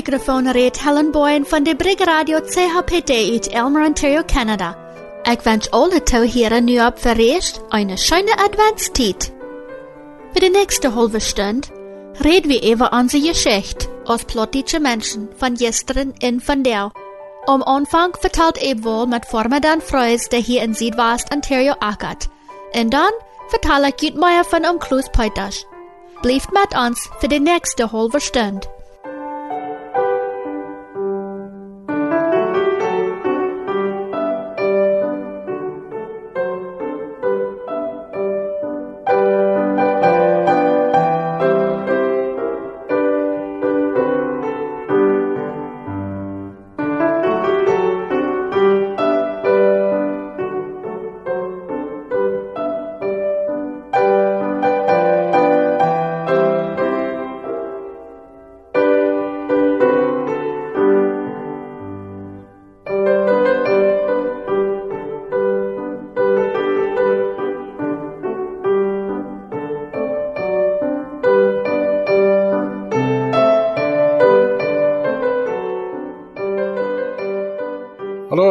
microfoon reed Helen Boyen van de Brig Radio CHPD uit Elmer, Ontario, Canada. Ik wens alle toeheren nu op verreest een schöne Adventstijd. Für die nächste halbe Stunde reden wir über unsere Geschichte als plottische Menschen von gestern in von der. Am Anfang vertelt Ebwohl mit Formadan Freus, der hier in Südwest Ontario ackert. Und dann vertel ich Jutmeier von Umklus Peuters. Bleibt mit uns für die nächste halbe Stunde.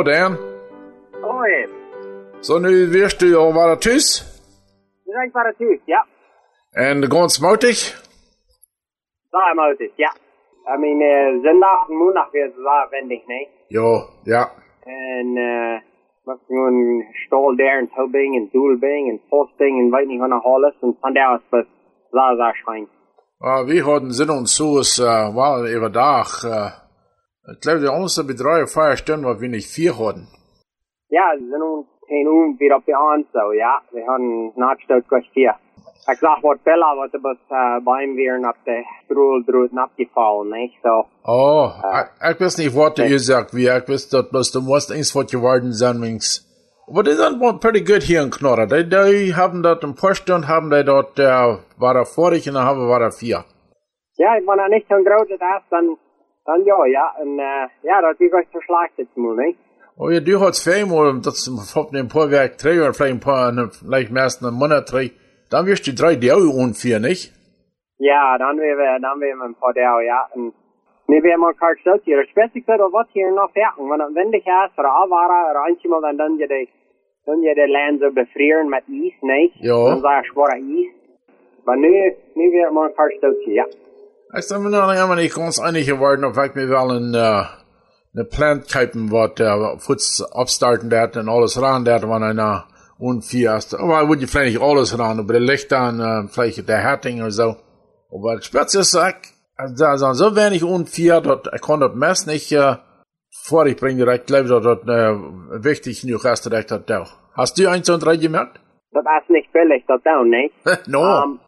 Dan. Hoi, Så nu wirst du al wat thuis. we zijn para thuis, ja. En de gans moutig. Daar moet het, ja. I mean, uh, zondag, maandag weer zwaar wendig, nee. Jo, ja. En, uh, was gewoon stal daar en tobing en doelbing en posting en weet niet wat nog alles. En van daar was het zwaar, zwaar schijn. Uh, wir hatten Sinn und so ist, uh, war über Dach. Uh, ich glaube, die unsere Betreuer vier Stunden, war wir nicht vier hatten. Ja, ze zijn ons geen oom weer op de aan zo, ja. We hadden nachtstoot kwartier. Ik zag wat Bella wat was uh, bij hem weer op de stroel drood afgevallen, nee. So, Oh, ich, ich weiß nicht, was du gesagt wie ich weiß, dass bloß du musst eins was geworden sein, wings. Aber die sind pretty good hier in Knorr. Die, die haben dort ein paar Stunden, haben die dort, uh, war er vorig und dann haben wir er vier. Ja, ik ben er niet zo'n grote tas, dan, dan ja, ja. En uh, ja, dat is echt verslaagd het moe, nee. Oh ja, du hast zweimal, das hat ein paar Werk drei oder vielleicht ein paar, ne, vielleicht meist einen Monat drei. Dann wirst du drei die auch ungefähr, nicht? Ja, dan weer we, dan weer we een paar dagen, ja. En nu weer maar kort zo hier. Specifiek dat wat hier nog werken. Want dan windig is, voor afwaren, er eentje maar dan dan je de, dan je de land zo bevrieren met ijs, nee. Ja. Dan zeg je zware ijs. Maar nu, nu weer maar kort zo hier, ja. Ich sag mir noch einmal nicht ganz einig geworden, ob ich mir wel ein, äh, eine Plant kaufen, wat, äh, Futs abstarten dat und alles ran dat, wenn einer unvier ist. Aber ich würde vielleicht nicht alles ran, aber die Lichter und, äh, vielleicht der Herting oder so. Aber das Spitze ist, ich, da sind so wenig unvier, dort, ich kann das Mess nicht, äh, vorbringen, ich glaube, dass das, äh, wichtig ist, dass ich das auch. Hast du eins und drei gemerkt? Dat is niet billig, dat dan, nee. no. Um,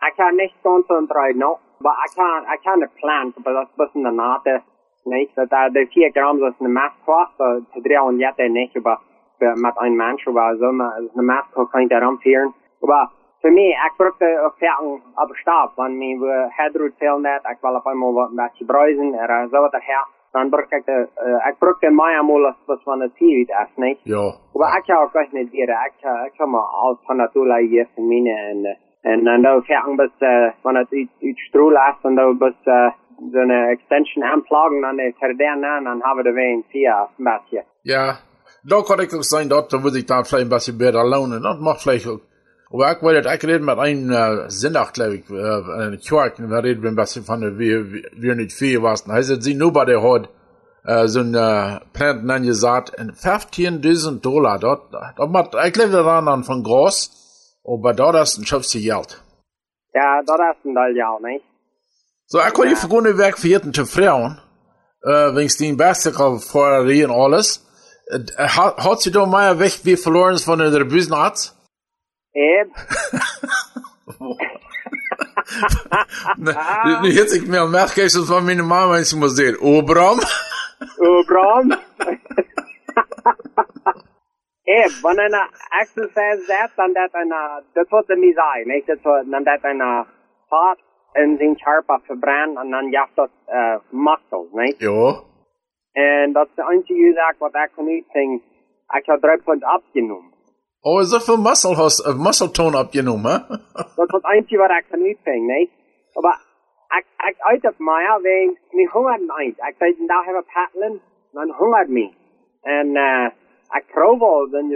ik kan niet concentreren, no. Ik kan, ik kan het plan, dat is best een nate. Nee, dat uh, de 4 gram dat is een mask kost, te draaien jette niet, maar met een mens of zo, maar een mask kan je daarom vieren. Maar voor mij, ik brukte ook vetten op stap, want we hadden veel net, ik wil op eenmaal wat een beetje bruisen, er zo wat her. Dan bruk ik de, uh, ik brukte mij eenmaal als wat van het hier is, nee. Ja. Maar ik kan ook echt niet dieren. Ik, eh, ik kan me alles van naartoe hier van mine en eh, en gaan we uh, van het uit uit stroel af en dan bus uh, zo'n extension aanplagen dan de verder na en dan hebben we de ween via een beetje. Ja, da kann ich auch sein, dort da würde ich dann vielleicht ein bisschen besser lohnen. Das macht vielleicht auch. Aber ich wollte, ich rede mit einem äh, Sinnach, glaube ich, äh, in Kirk, und wir reden ein bisschen von wie, wie, wie nicht was. Da heißt sie nur bei der hat, äh, so ein, äh, Planten angesagt, in 15.000 Dollar, dort, dort macht, ich glaube daran dann von groß, aber dort ist ein Schöpfchen Geld. Ja, dat is een deel ja, nee. So, kann die vergune Werk für jeden zu Frauen, äh, ich den Basketball vorher alles, äh, hat, hat sie da mal weg wie verloren von der Büsenarzt? Eb, Nu hit ik me al merkgeest van mijn mama en ze moest zeggen, oh Bram. Eb, wanneer een exercise zet, dan dat een, uh, dat wordt een misai, nee, dat wordt, dan dat een uh, hart in zijn charpa verbrandt en dan jaagt dat uh, muscles, nee. Ja, En dat is de enige zaak wat ik kan uitzingen. Ik heb drie punten oh, so viel Muscle hast, äh, Muscle Tone abgenommen, hä? Dat is het enige wat ik kan uitzingen, nee. Maar ik, ik uit op mij, wegen, me hongert niet. Ik zei, daar hebben paddelen, dan hongert me. En, uh,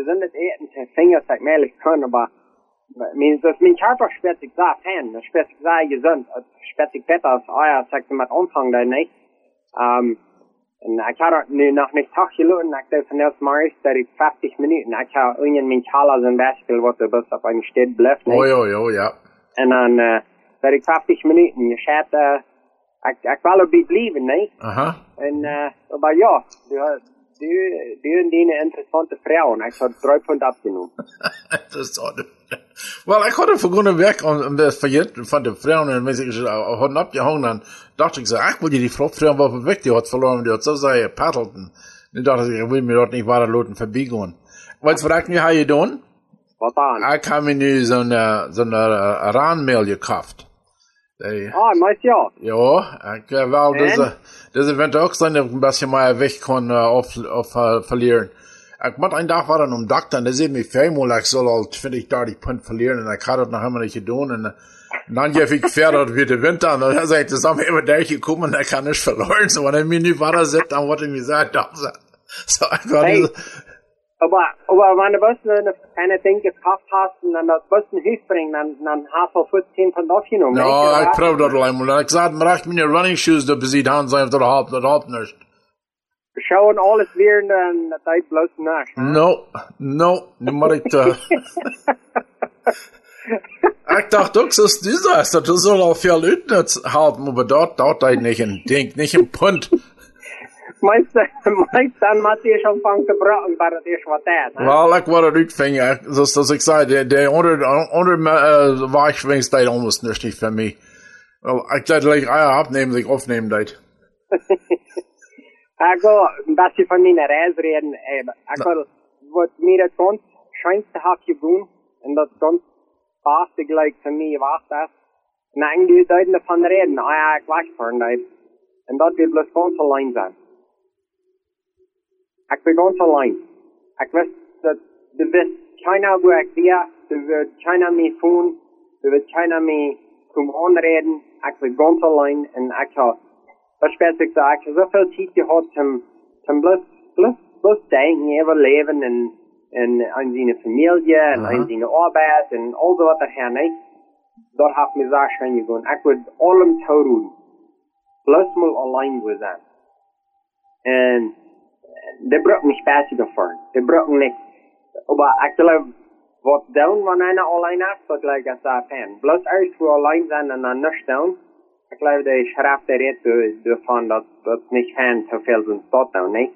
zin het eten, zijn vingers, ik meelig kunnen, maar, mijn, dus mijn körper spet ik daar fan, dat spet ik daar gezond, het spet ik beter als euer, sagt met omvang daar niet. Um, en ik had er nu nog niet toch geloten, ik deed van Maris, dat ik 50 minuten, ik had onion mijn chala zijn basketbal, wat er bus op een stad blijft, Oh, ja, ja, ja. En dan, uh, dat ik 50 minuten, je gaat, uh, ik, ik wil er bij blijven, nee. Aha. En, uh, maar ja, die, die, die en die interessante vrouw, en ik had drie punten afgenomen. dat is toch... Wel, ik had er vergonnen weg om, om verjet van de vrouwen en mensen hadden opgehangen. Dan dacht ik zo, ach, moet je die vrouw wel weg, die had verloren, die had zo zei, paddelt. En nu dacht ik, ik wil mir dort nicht weiter loten vorbeigaan. Wat vraag me, how you doing? Wat dan? Ik heb me nu zo'n uh, zo'n uh, raanmail gekauft. Die, Ah, meist ja. ja, uh, wel, En? deze, deze vindt ook zijn dat ik een beetje meer weg kon uh, of, of uh, verlieren. Ik moet een dag waren om dokter en dat zit me vijfmaal, ik zal al 20, 30 punt verlieren en ik had het nog helemaal niet gedaan. En, uh, en dan geef ik verder weer de winter en dan zei ik, het is allemaal immer durchgekommen en ik heb nichts verloren. So, wenn ich mir nicht sitze, dann wurde ich mir gesagt, doch, so, ich war Hey. Aber, aber wenn du was eine, eine Ding gekauft hast und dann das was ein Hilf bringen, dann, dann hast du 15 Pfund aufgenommen. Ja, nicht? ik proef dat alleen maar. Ik zei, maar echt mijn running shoes, dat bezit aan zijn, dat helpt, dat helpt niet. Schauen alles weer en dat tijd bloos naast. No, no, nu moet ik uh, Ik dacht ook, zoals die is, dat is al veel uitnut helpen, maar dat, dat hij niet een ding, niet een punt. Meinst du, meinst dann macht ihr schon von gebrochen, war das erst was das, ne? Wel, ik word het uitvingen, zoals als ik zei, de, de onder, onder uh, waarschuwingstijd almost niet voor mij. Wel, ik dacht, like, ah, opnemen, ik opnemen dat. Ich will ein bisschen von meiner Reise reden, eben. Ich will, was mir das ganz schönste hat gegeben, und das ganz beste gleich für mich war das, und eigentlich Leute davon reden, ah ja, ich weiß von das. Und das wird bloß ganz allein sein. Ich bin ganz allein. Ich weiß, dass du wirst keiner, wo ich wäre, du wirst keiner mehr tun, du wirst keiner mehr zum Anreden, ich bin ganz allein, und ich habe was speelt ik daar? Ik heb zoveel tijd gehad om, om bloß, bloß, bloß denken, overleven en, en aan zijn familie en Aha. aan zijn arbeid en al dat wat er her, nee. Dat heeft me zeer schön gegaan. Ik wil allem toe Bloß mal allein wo zijn. En de braucht nicht besser davon. De brauchen nicht. Aber glaube, was down, wenn einer allein ist, das gleich als ein Fan. Bloß erst wo allein sein und dann nicht down. Ich glaube, der schreibt der Red davon, dass das nicht Fan zu viel sind, dort down, nicht?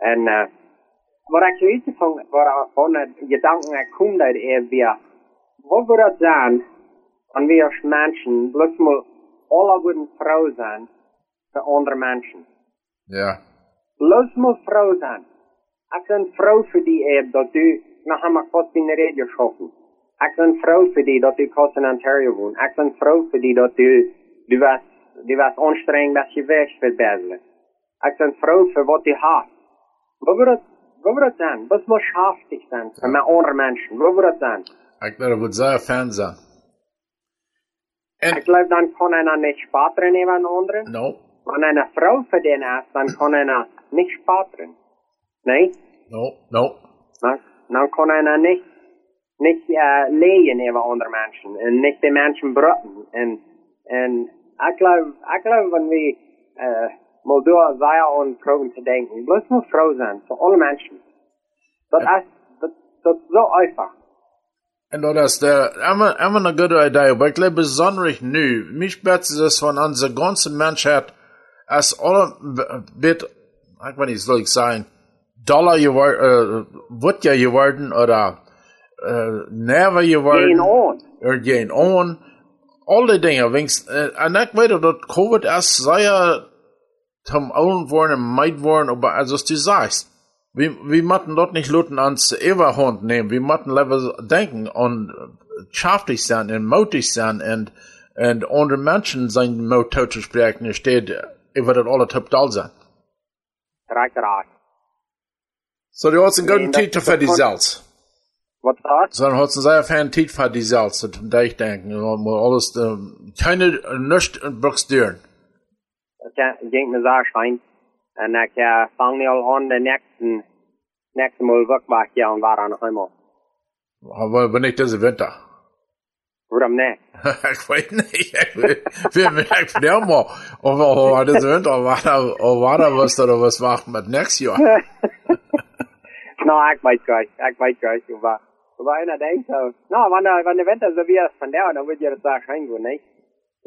Und, äh, wat ik weet van, waar van het gedanken ik kom dat er wat we als mensen, bloß mal alle worden vrouw zijn, voor andere mensen. Ja. Bloß mal vrouw zijn. Ik ben vrouw voor die eer dat u nog helemaal kost in de radio schaffen. Ik ben vrouw voor die dat u kost in Ontario woont. Ik ben vrouw voor die dat u, du was, du was anstrengend dat je weg wil bezelen. Ik ben vrouw voor wat u. Wat wordt het, wat wordt zijn? Wat moet schaftig zijn voor mijn andere mensen? Wat wordt zijn? Ik ben goed zeer fan zijn. En, Ik geloof dan kan einer niet spateren nemen een andere. no, Wenn eine Frau für den ist, dann kann einer nicht spateren. Nee? no, no. Dan, dan kan einer nicht, nicht äh, lehen über andere Menschen und nicht die Menschen brüten. Und, und ich glaube, ich glaube, wenn wir äh, mal durch sehr an Frauen zu denken, bloß nur Frau sein, für alle Menschen. Das Ja. ist, das, das ist so einfach. En dat is de, immer, immer eine gute Idee, aber ich glaube besonders nu, mich betzt es von unserer ganzen Menschheit, als alle, bit, ich weiß nicht, soll ich sagen, Dollar geworden, äh, wird ja geworden, oder, äh, never geworden. Gehen on. geen on, al die dingen. Wings, uh, en ik weet dat COVID erst sehr zum own worden en meid worden, aber also du sagst, wir, wir müssen dort nicht Leuten ans Everhand nehmen, wir müssen lieber denken und schaftig sein und mutig sein und, und unter Menschen sein Mut zu sprechen, steht, über das alle total sein. So, guten Nee, das- Titel für die das- Salz. What's that? Sondern hat sie sehr fan Tiet für die Salz, da ich denken, alles, ähm, keine, nicht in Bruxdüren. Dat ging me zo schijn. En ik uh, vang nu al aan de nächsten, nächsten Mal waar ik aan waar aan helemaal. Aber wenn nicht diese Winter. Ich weiß nicht. Ich will mir nicht verderben, aber, aber diese Winter, war da, war da was, oder was macht mit nächstes Jahr? nou, ik weet gleich, ik weet gleich. Maar, maar einer denkt zo, nou, wanneer, wanneer de winter zo weer is van daar, dan wil je dat daar schijn doen, niet?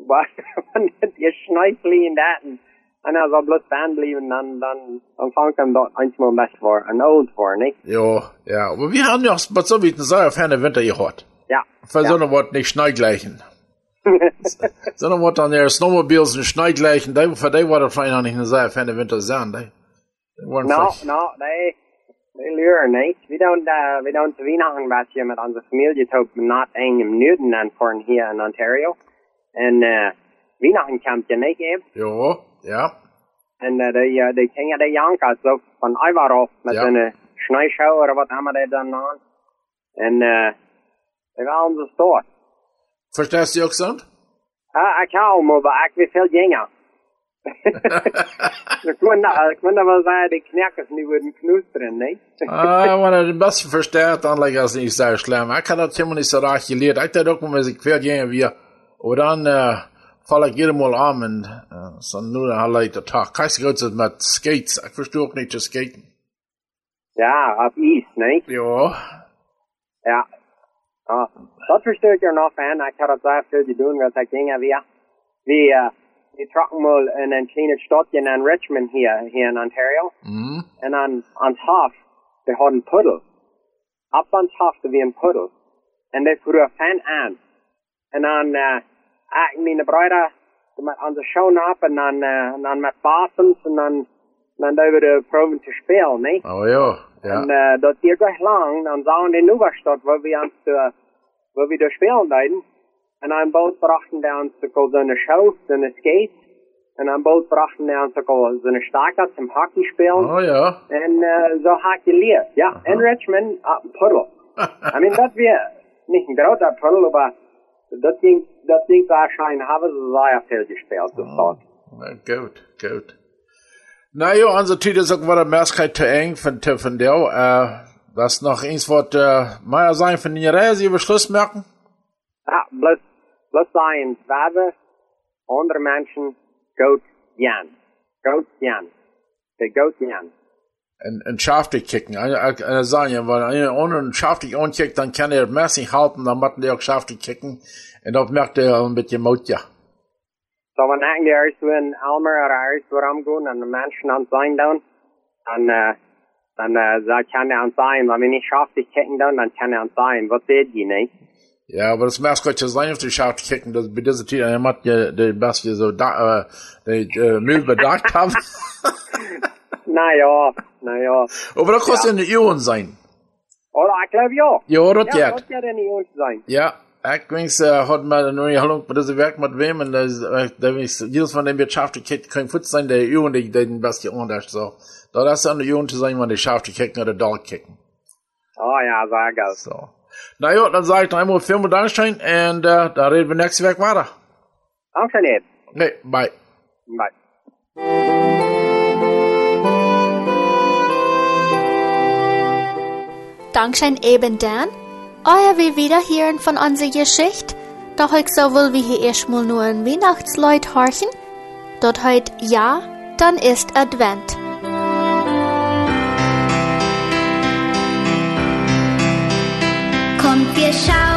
Maar, wanneer je snijdt in dat en, en als dat bloed staan blijven, dan, dan, dan vang ik hem dat eindelijk best voor, en oud voor, niet? Ja, aber wir haben ja auch so wie eine sehr ferne Winter gehört. Ja. Für Ja. Wort nicht Schneigleichen. so eine Wort an der Snowmobiles und Schneigleichen, die, für die war das vielleicht auch nicht sehr ferne Winter sein, waren No, no, they they lure niet. We don't uh, we don't Weihnachten was hier met onze familie tot not eng im Newton aan voor hier in Ontario. En uh, Weihnachten komt je niet even. Ja, ja. En uh, die uh, die gingen de jankers zo van Ivarov met Ja. een uh, snijshow of wat hebben die dan aan. En uh, die waren ze stoort. Verstehst du auch so? Ah, ik hou me, maar ik wil veel dingen. ik moet ik moet wel zeggen, die knakkers nu worden knoesteren, nee? ah, wenn er den besten versteht, dann like das nicht sehr schlimm. Ich kann das immer nicht so recht gelehrt. Ich dachte auch mal, wenn ich quer gehen wir. Und dann, äh, fall ich jedem Mal an und, äh, so nur ein halber Tag. Kannst du gut mit Skates. Ich verstehe auch nicht zu skaten. Ja, op East, nee? Ja. Ja. Ja, dat verstehe ik er nog van. Ik had het zelf veel te doen, want ik ging weer. We, uh, we trokken mal in een kleine stadje in Richmond hier, hier in Ontario. Mhm. En aan, aan het hof, we hadden een puddel. Op aan het hof, er weer een puddel. En die vroeg fan aan. En dan, uh, ik mijn bruider, met onze show op en dan, uh, en dan met basens en dan, dan deden we proben te spelen, nee? Oh ja. Ja. En uh, dat hier gleich lang, dan zagen we in Nieuwestad, wo wir uns, uh, wo wir da spielen deiden. En aan boot brachten uns sogar so eine Show, so eine Skate. En aan boot brachten uns sogar so eine Starker zum Hockey spielen. Oh ja. En uh, so hat geleerd. Ja, in Richmond, op een puddel. I mean, dat weer niet een groter puddel, aber dat ding, dat ding waarschijnlijk hebben ze sehr veel gespeeld. Dus dat. Na, gut, gut. Na ja, unsere Tüte ist auch wieder Möglichkeit zu eng von, von der, äh, das noch eins wird, äh, mal sein von den Reise über Schluss merken? Ja, bloß, bloß sagen, Werbe, andere Menschen, Goat Jan. Goat Jan. Der Goat Jan. En, en schaftig kicken. Eine, sagen ja, wenn ohne einen schaftig ankickt, dann kann er mäßig halten, dann macht er auch schaftig kicken. Und das merkt er ein bisschen Mut, ja. So, wenn eigentlich erst so in Almer oder erst wo rumgehen und die Menschen an sein dann, dann, äh, dann, äh, so kann er an sein, wenn wir nicht schaftig kicken dann, dann kann er an sein. Was seht ihr, nicht? Ja, aber das merkst du ja sein, auf die schaftig kicken, das bei dieser Tüte, er macht ja, der, was wir so da, äh, die, äh, Müll bedacht haben. Naja, naja. aber das kostet ja. eine Uhren sein. Oder ich glaube ja. Ja, das Ja, ja. das wird ja nicht uns sein. Ja, äh, hat mal eine neue Haltung mit diesem Werk mit wem, und das, äh, da wings, jedes von dem wirtschaftlich kicken, kein Fuß sein, der die, die den besten anders, so. Da das ist eine Uhren zu sein, wenn die schaftig kicken oder Dall kicken. Oh ja, sehr geil. So. Na ja, dann sage ich noch einmal vielen Dank, und äh, da reden wir nächstes Werk weiter. Danke nicht. Okay, bye. Bye. Dankeschön eben dann. Euer wir wieder hören von unserer Geschichte. Doch ich so will wir hier erstmal nur ein Weihnachtsleut horchen. Dort heut ja, dann ist Advent. Kommt, wir schauen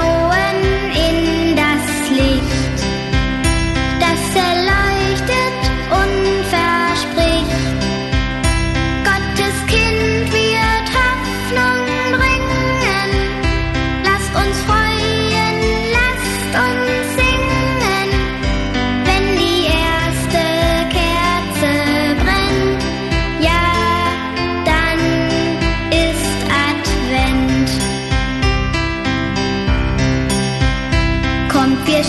Kommt, wir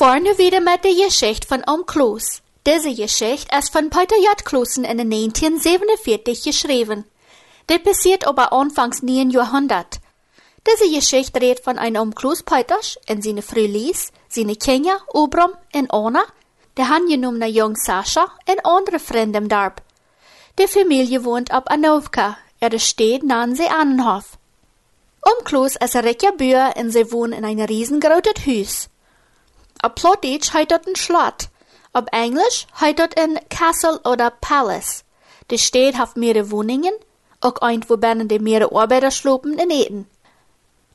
nu wieder mit der Geschichte von Om Kloos. Diese Geschichte ist von Peter J. Kloosen in 1947 geschrieben. Das passiert aber anfangs 9 Jahrhundert. Diese Geschichte redet von einem Om Kloos Peters und seine Frau Lies, seine Kinder, Obram und Anna, der handgenommene Jung Sascha und andere Freunde im Dorf. Die Familie wohnt ab Anovka, er steht nahe sie Annenhof. Om Kloos ist ein reicher Bauer und sie wohnen in einem riesengroßen Haus. Auf Plattdeutsch heißt dort ein Schlot. Auf Englisch heißt dort ein Castle oder Palace. Die Stadt hat mehrere Wohnungen, auch ein, wo die mehrere Arbeiter schlopen und eten.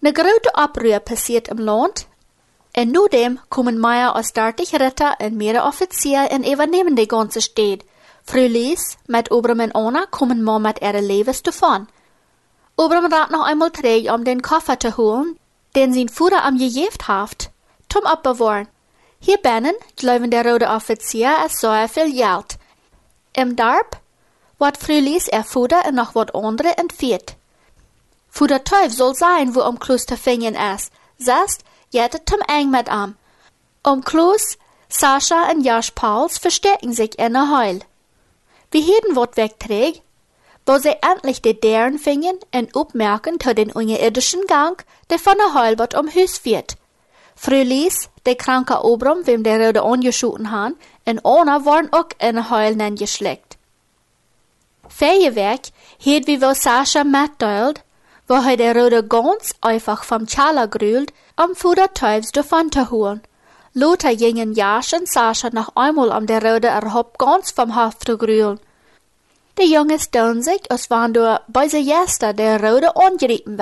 Ne große Abrühr passiert im Land, und nu dem kommen mehr als 30 Ritter und mehrere Offizier und übernehmen die ganze Stadt. Frau Lies mit Obram und Anna kommen mal mit ihre Lebens davon. Obram rat noch einmal träg, um den Koffer zu holen, den sein Führer am gejeft haft, zum abbewahren. Hier binnen glauben der rote Offizier es so viel Geld. Im Darb wat Frau Lies er Futter und noch wat andere entführt. Futter Teuf soll sein, wo um Kloster fingen ist. Sest, jettet zum eng mit am. Um Klos, Sascha und Josh Pauls verstecken sich in der Heul. Wie jeden wat wegträgt, wo sie endlich die Dären fingen und upmerken zu den unterirdischen Gang, der von der Heulbot um Hüs wird. Frau Lies, der kranke Obram, wem der Rode angeschoten han, Anna waren auch in der Heul geschleckt. Feierwerk hielt wie wo Sascha mitteilt, wo er der Rode ganz einfach vom Chala grühlt, um Fuder Teufels davon zu holen. Lothar gingen Jasch und Sascha noch einmal um der Rode erhob ganz vom Hof zu grühlen. Die Junge stellen sich, als waren du bei der Jester der Rode angerieben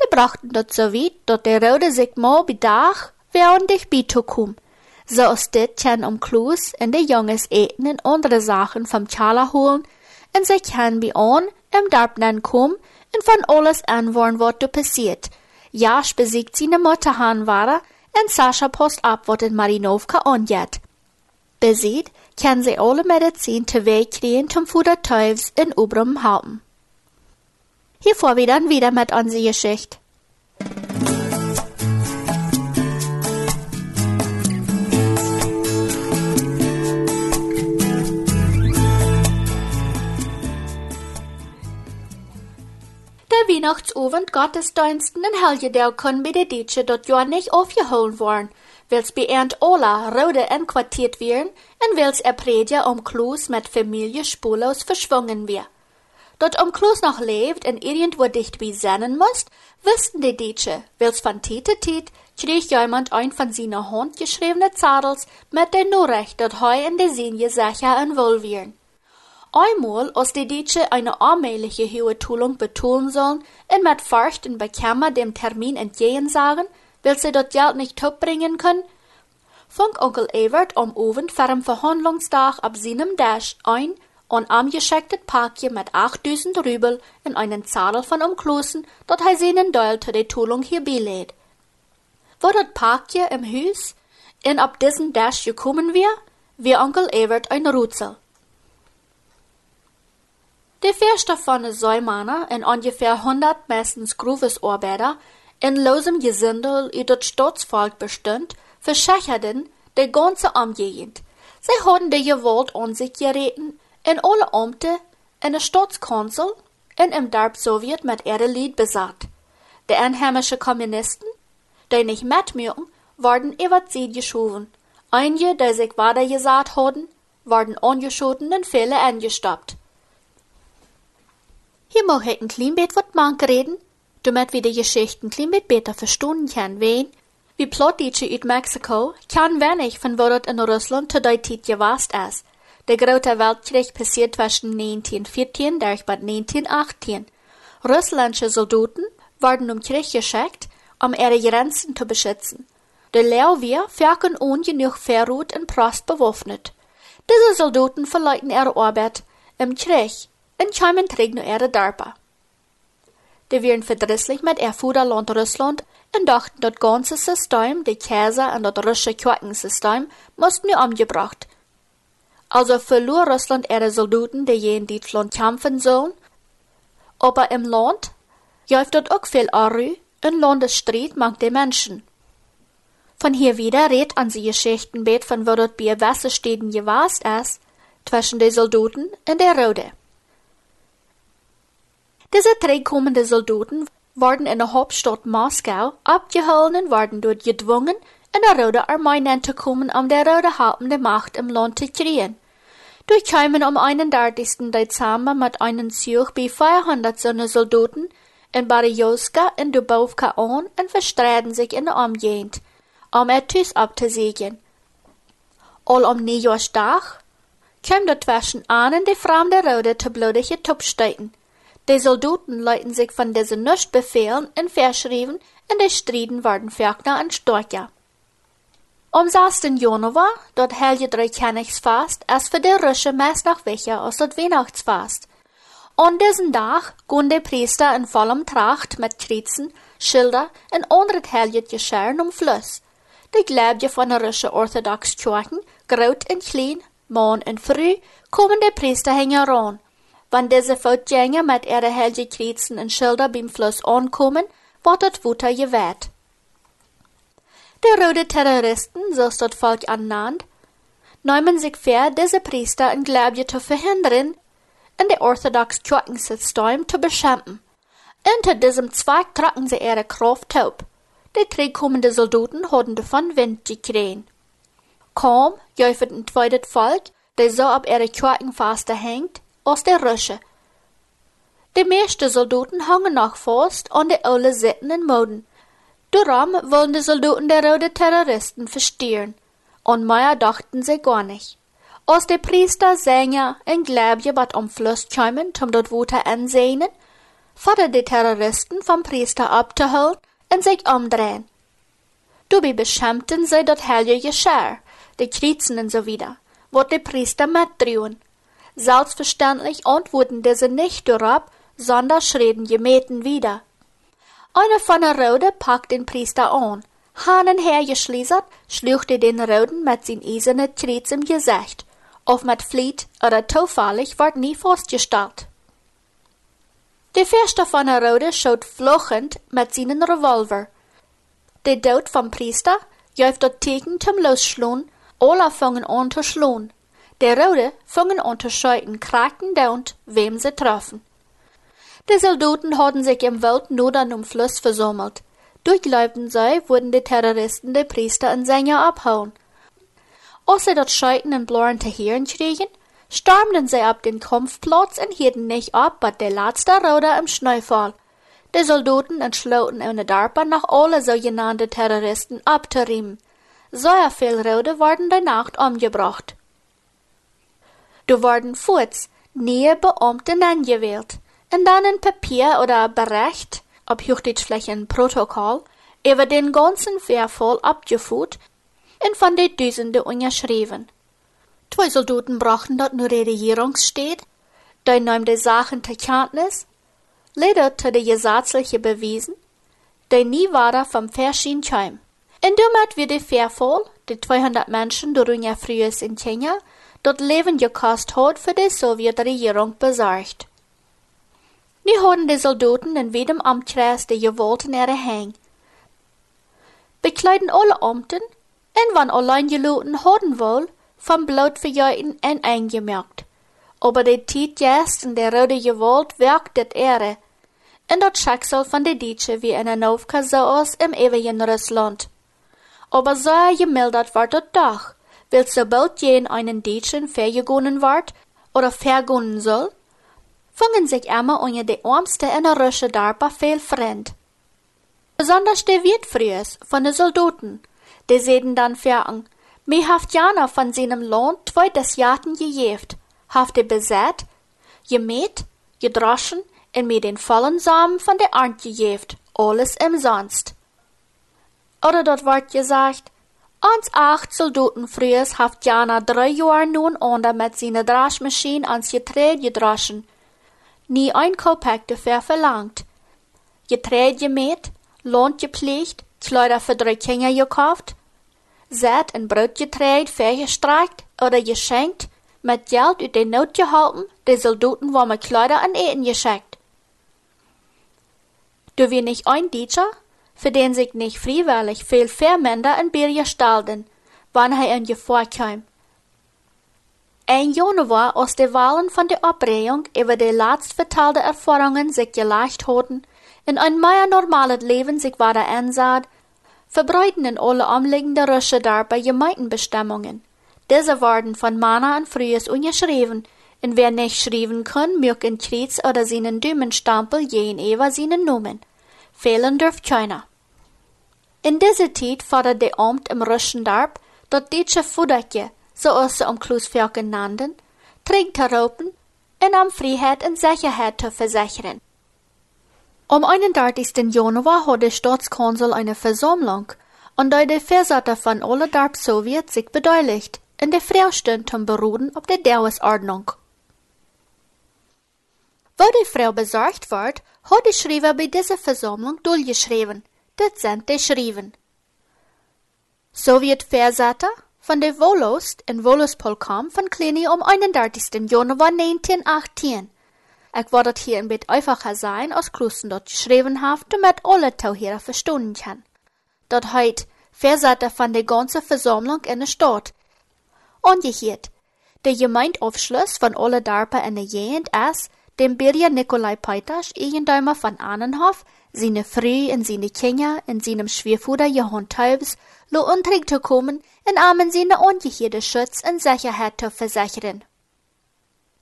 waren. Die brachten dort der Rode mal bedach, während dich bitokum. So ist dit kann um Klus und die Junges eten und andere Sachen vom Chala holen, und sie kann bei an im Darbnan kommen und von alles anworden, was du passiert. Jasch besiegt seine Mutter Hanwara und Sascha post ab, was in Marinovka angeht. Besiegt kann sie alle Medizin teweeg kriegen zum Futter Teufels in Obram halten. Hier vor wir dann wieder mit unserer Geschichte. Der Weihnachtsabend Gottesdiensten in Helgedal können bei der Ditsche dort ja nicht aufgeholt worden, weil's bei Ernt Ola Rode enquartiert werden und weil's er Prediger um Kloos mit Familie spurlos verschwungen wir. Dort um Kloos noch lebt und irgendwo dicht bei sennen muss, wussten die Ditsche, weil's von Tite Tit krieg jemand ein von seiner Hand geschriebene Zadels mit der Nachricht, dort heu in der Sinje sicher involvieren. Einmal, als die Ditsche eine allmähliche Höhetulung betonen sollen und mit Furchten bekämmer dem Termin entgegensagen, will sie dort Geld nicht bringen können, fang Onkel Evert am Abend vor dem Verhandlungstag ab seinem Dash ein und angeschicktes Pakje mit 8000 Rübel in einen Zadel von umklossen, dort er seinen Deul zu der Tulung hier belädt. Wo das Pakje im Hüs in ab diesen Dash gekommen wir, wie Onkel Evert ein Rutzel. De Verste von Säumaner en ungefähr 100 meistens Gruvesarbeiter in losem Gesindel i dat Staatsvolk bestund, verschächerten de ganze Umgegend. Sie hatten de Gewalt an sich gereten in alle Amte, in der Staatskonsul und im Darb Sowjet mit ihre Lied besagt. De einheimische Kommunisten, die nicht mitmögen, waren über sie geschoben. Einige, die sich weiter gesagt hatten, waren angeschoten und viele angestoppt. Hier mag ich ein klein wat mank reden, damit wir die Geschichten ein klein bisschen besser verstehen können, wen, wie Plattdeutsche uit Mexiko, kann wenig von dort in Russland zu der Zeit gewast ist. Der große Weltkrieg passiert zwischen 1914 durch 1918. Russländische Soldaten wurden um Krieg geschickt, um ihre Grenzen zu beschützen. Die Lehrwehr wirken ungenug Verrut und Prost bewaffnet. Diese Soldaten verleiten ihre Arbeit im Krieg en chimen treg nu ihre Darpa. Die wären verdrisslich mit ihr Fuderland Russland und dachten, das ganze System, die Käse und das russische Quackensystem, mussten nu umgebracht. Also verlor Russland ihre Soldaten, die in Deutschland kämpfen sollen, aber im Land dort auch viel Arü und Landesstreit mag die Menschen. Von hier wieder redt an sie Geschichtenbeet von wo dort bei Wasserstädten gewast ist, zwischen den Soldaten und der Rode. Diese drei kommende Soldaten worden in der Hauptstadt Moskau abgeholt und worden dort gedwungen, in der Rode Armee zu kommen, um der Rode haltende Macht im Land zu kriegen. Durchkamen am 31. Dezember mit einem Zug bei 400 seiner Soldaten in Barioska in Dubovka an und verstreiten sich in der Umgegend, um etwas abzusiegen. All am Neujahrsdag kam dazwischen einen die fremde Rode zu blutige Topsteiten. Die Soldaten leiten sich von diesen Nussbefehlen und verschrieben und die Striden werden Ferkner und Storcher. Om 16 Januar, dort helge drei Kennigsfast, als für die Rösche meist nach Wicher aus dort Weihnachtsfast. An diesen Tag gehen die Priester in vollem Tracht mit Kreuzen, Schilder und anderen heiligen Geschirren um Fluss. Die Gläubige von der Rösche Orthodox Kirchen, groot und klein, morgen und früh, kommen die Priester heran. Wenn diese Fußgänger mit ihren heiligen Kreuzen und Schilder beim Fluss ankommen, wird das Wutter gewährt. Die rote Terroristen, so ist das Volk annannt, nehmen sich vor, diese Priester und Gläubige zu verhindern, in die orthodox Kirchensystem zu beschämpen. Unter diesem Zweig tragen sie ihre Kraft taub. Die drei kommenden Soldaten hatten davon Wind gekriegt. Kaum jäufert ein zweites Volk, der so ab ihre Kirchenfaste hängt, aus der Rösche. Die meisten Soldaten hangen noch fast an die alle Sitten und Moden. Darum wollen die Soldaten der rote Terroristen verstehen. Und mehr dachten sie gar nicht. Als die Priester, Sänger und Gläubige bat am Fluss kommen, um dort Wuter ansehen, fordern die Terroristen vom Priester abzuholen und sich umdrehen. Dabei beschämten sie dort heilige Geschirr, die Kreuzen und so wieder, wo die Priester mitdrehen. Selbstverständlich antworten diese nicht darauf, sondern schreden Gemeten wieder. Einer von der Rode packt den Priester an. Hanen hergeschließert, schlug er den Roden mit sein eisernen Kreuz im Gesicht. Auf mit Fleet oder zufällig wird nie festgestellt. Der Fürster von der Rode schaut fluchend mit seinen Revolver. Der Tod vom Priester jäuft dort Tegen zum Losschlun, alle fangen an zu schlun. Der Rode fangen an zu scheuten, kraken down, wem sie treffen. Die Soldaten hatten sich im Wald Nordern um Fluss versammelt. Durchläuften sie, wurden die Terroristen die Priester und Sänger abhauen. Als sie dort Scheuten und Bloren zu hören kriegen, stürmten sie ab den Kampfplatz und hielten nicht ab, bei der letzte Roder im Schneefall. Die Soldaten entschlossen eine Darpa nach alle sogenannten Terroristen abzuriemen. So viel Roder wurden der Nacht umgebracht. Da wurden Fuß neue Beamten angewählt dann ein Papier oder Bericht, ob vielleicht Protokoll, über den ganzen Vorfall abgeführt und von den Düsenden unterschrieben. Zwei Soldaten brachten dort nur die Regierungsstädt, die nahmen die Sachen zur Kenntnis, lederte die gesetzliche Bewiesen, die nie war vom Verschieden kam. Und damit wird der Vorfall, die 200 Menschen, die ja früher in Kenia, dort Leben gekostet hat, für die Sowjetregierung besorgt. Nu hadden de soldaten in jedem Amtkreis de gewollten ihre Hang. Bekleiden alle Amten, en wann allein geloten hadden wohl, vom Blut verjeuten en eingemerkt. Aber de Tiet jest in der rode Gewalt wirkt det Ehre. En dat Schicksal von de Dietsche wie eine Novka so aus im ewigen Russland. Aber so gemildert wird dat doch, weil sobald jen einen Dietschen vergegonnen wird, oder vergonnen soll, fangen sich immer unter die Ärmste in der Rösche darba viel fremd. Besonders der Wirtfries von den Soldaten, die sehen dann fern, mir haft Jana von seinem Lohn zwei des Jahren gejeft, haft er besät, gemäht, gedroschen und mir den vollen Samen von der Arnt gejeft, alles umsonst. Oder dort wird gesagt, ans acht Soldaten frühes haft Jana drei Jahre nun unter mit seiner Draschmaschine ans Getreide gedroschen, nie ein Kopek dafür verlangt. Getreide gemäht, Lohn gepflegt, Kleider für drei Kinder gekauft, Saat und Brotgetreide vergestreicht oder geschenkt, mit Geld ut den Not gehalten, die Soldaten warme Kleider an Eten geschickt. Du wir nicht ein Deutscher, für den sich nicht freiwillig viel Vermender in Birja stalden, wann er in Gefahr kam. Ein Januar aus de Wahlen von der Abregung über die laatst vertelde Erfahrungen sich geleicht hatten, in ein mehr normales Leben sich weiter ansaht, verbreiten in alle umliegende Rösche dar bei Gemeindenbestimmungen. Diese werden von Mana und Frühes ungeschrieben, und wer nicht schreiben kann, mög in Kreuz oder seinen Dümmenstempel jen Eva seinen Namen. Fehlen dürft keiner. In dieser Zeit fordert der Amt im Röschen darb, dort deutsche Futterke, zoals ze om Kloesvelken nannten, terug te roepen en om vrijheid en zekerheid te verzekeren. Am 31. Januar hat der Staatskonsul eine Versammlung, an der die Versater von alle Darb Sowjet sich beteiligt, in der Fraustund zum Beruhen auf der Dauersordnung. Wo die Frau besorgt wird, hat die Schreiber bei dieser Versammlung durchgeschrieben. Das sind die Schreiben. Sowjet-Versater, van de Wolost en Wolospolkam van Klini om 31. Januar 1918. Ik wou dat hier een beetje einfacher sein, als Klusten dort geschrieben haft, damit alle Tauhierer verstehen kann. Dat heit Verseite van de ganze Versammlung in der Stadt. Ongehört, der Gemeindaufschluss von alle Darpa in der Gegend ist, dem Birja Nikolai Peitasch, Eigendäumer von Annenhof, seine Früh und seine Kinder in seinem Schwierfuder Johann Taubes, lo untrig zu kommen, in armen seine ungehirde Schutz und Sicherheit zu versichern.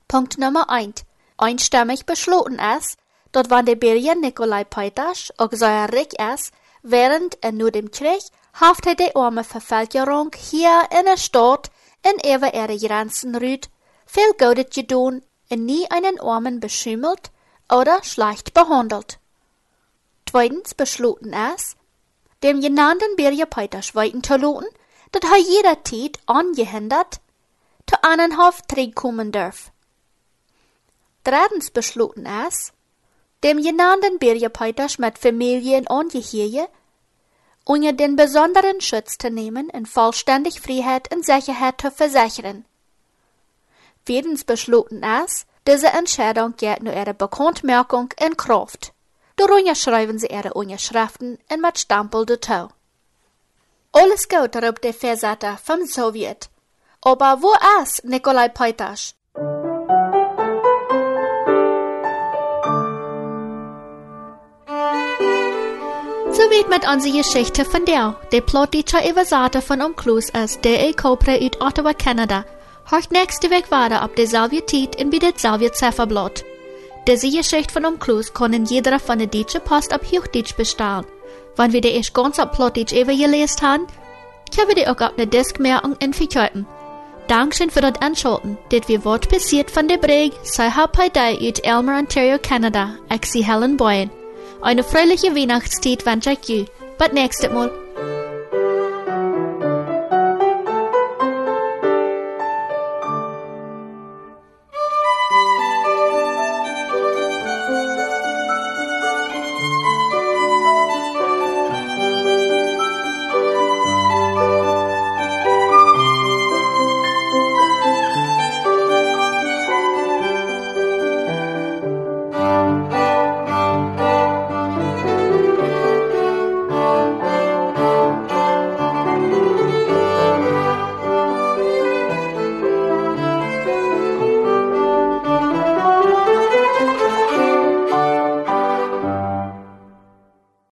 Punkt Nummer 1. Einstimmig beschlossen ist, dort wann der Birja Nikolai Peitasch auch so reich ist, während er nur dem Krieg haftet die arme Vervölkerung hier in der Stadt in über ihre Grenzen rüht, viel Gutes getan und nie einen Armen beschimmelt oder schlecht behandelt. Zweitens beschlossen ist, dem genannten Birja Peitasch weiten zu lassen, dat hij jeder tijd ongehinderd te Annenhof terugkommen darf. Drittens beschlossen ist, dem genannten Birja Peitasch mit Familie und Angehörige unter den besonderen Schutz zu nehmen und vollständig Freiheit und Sicherheit zu versichern. Viertens beschlossen ist, diese Entscheidung geht nur ihre Bekanntmerkung in Kraft. Darunter schreiben sie ihre Unterschriften und mit Stempel dazu. Alles gut, roept der Versater vom Sowjet. Aber wo ist Nikolai Peitasch? Soweit mit unsere Geschichte von der, der plottische Überseite von Umklus ist, der Cobra uit Ottawa, Kanada. Hört nächste Woche weiter ab derselbe Zeit in bei derselbe Diese Geschichte von Umklus kann in jeder von der deutschen Post ab Hochdeutsch bestellen. Wenn wir die erst ganz ab Plottisch übergelesen haben, können wir die auch auf der Diskmerkung in verkaufen. Dankeschön für das Anschalten. Das wir Wort passiert von der Brig, sei Hauptpartei aus Elmer, Ontario, Kanada. Ich Helen Boyen. Eine fröhliche Weihnachtszeit wünsche ich euch. Bis nächstes Mal.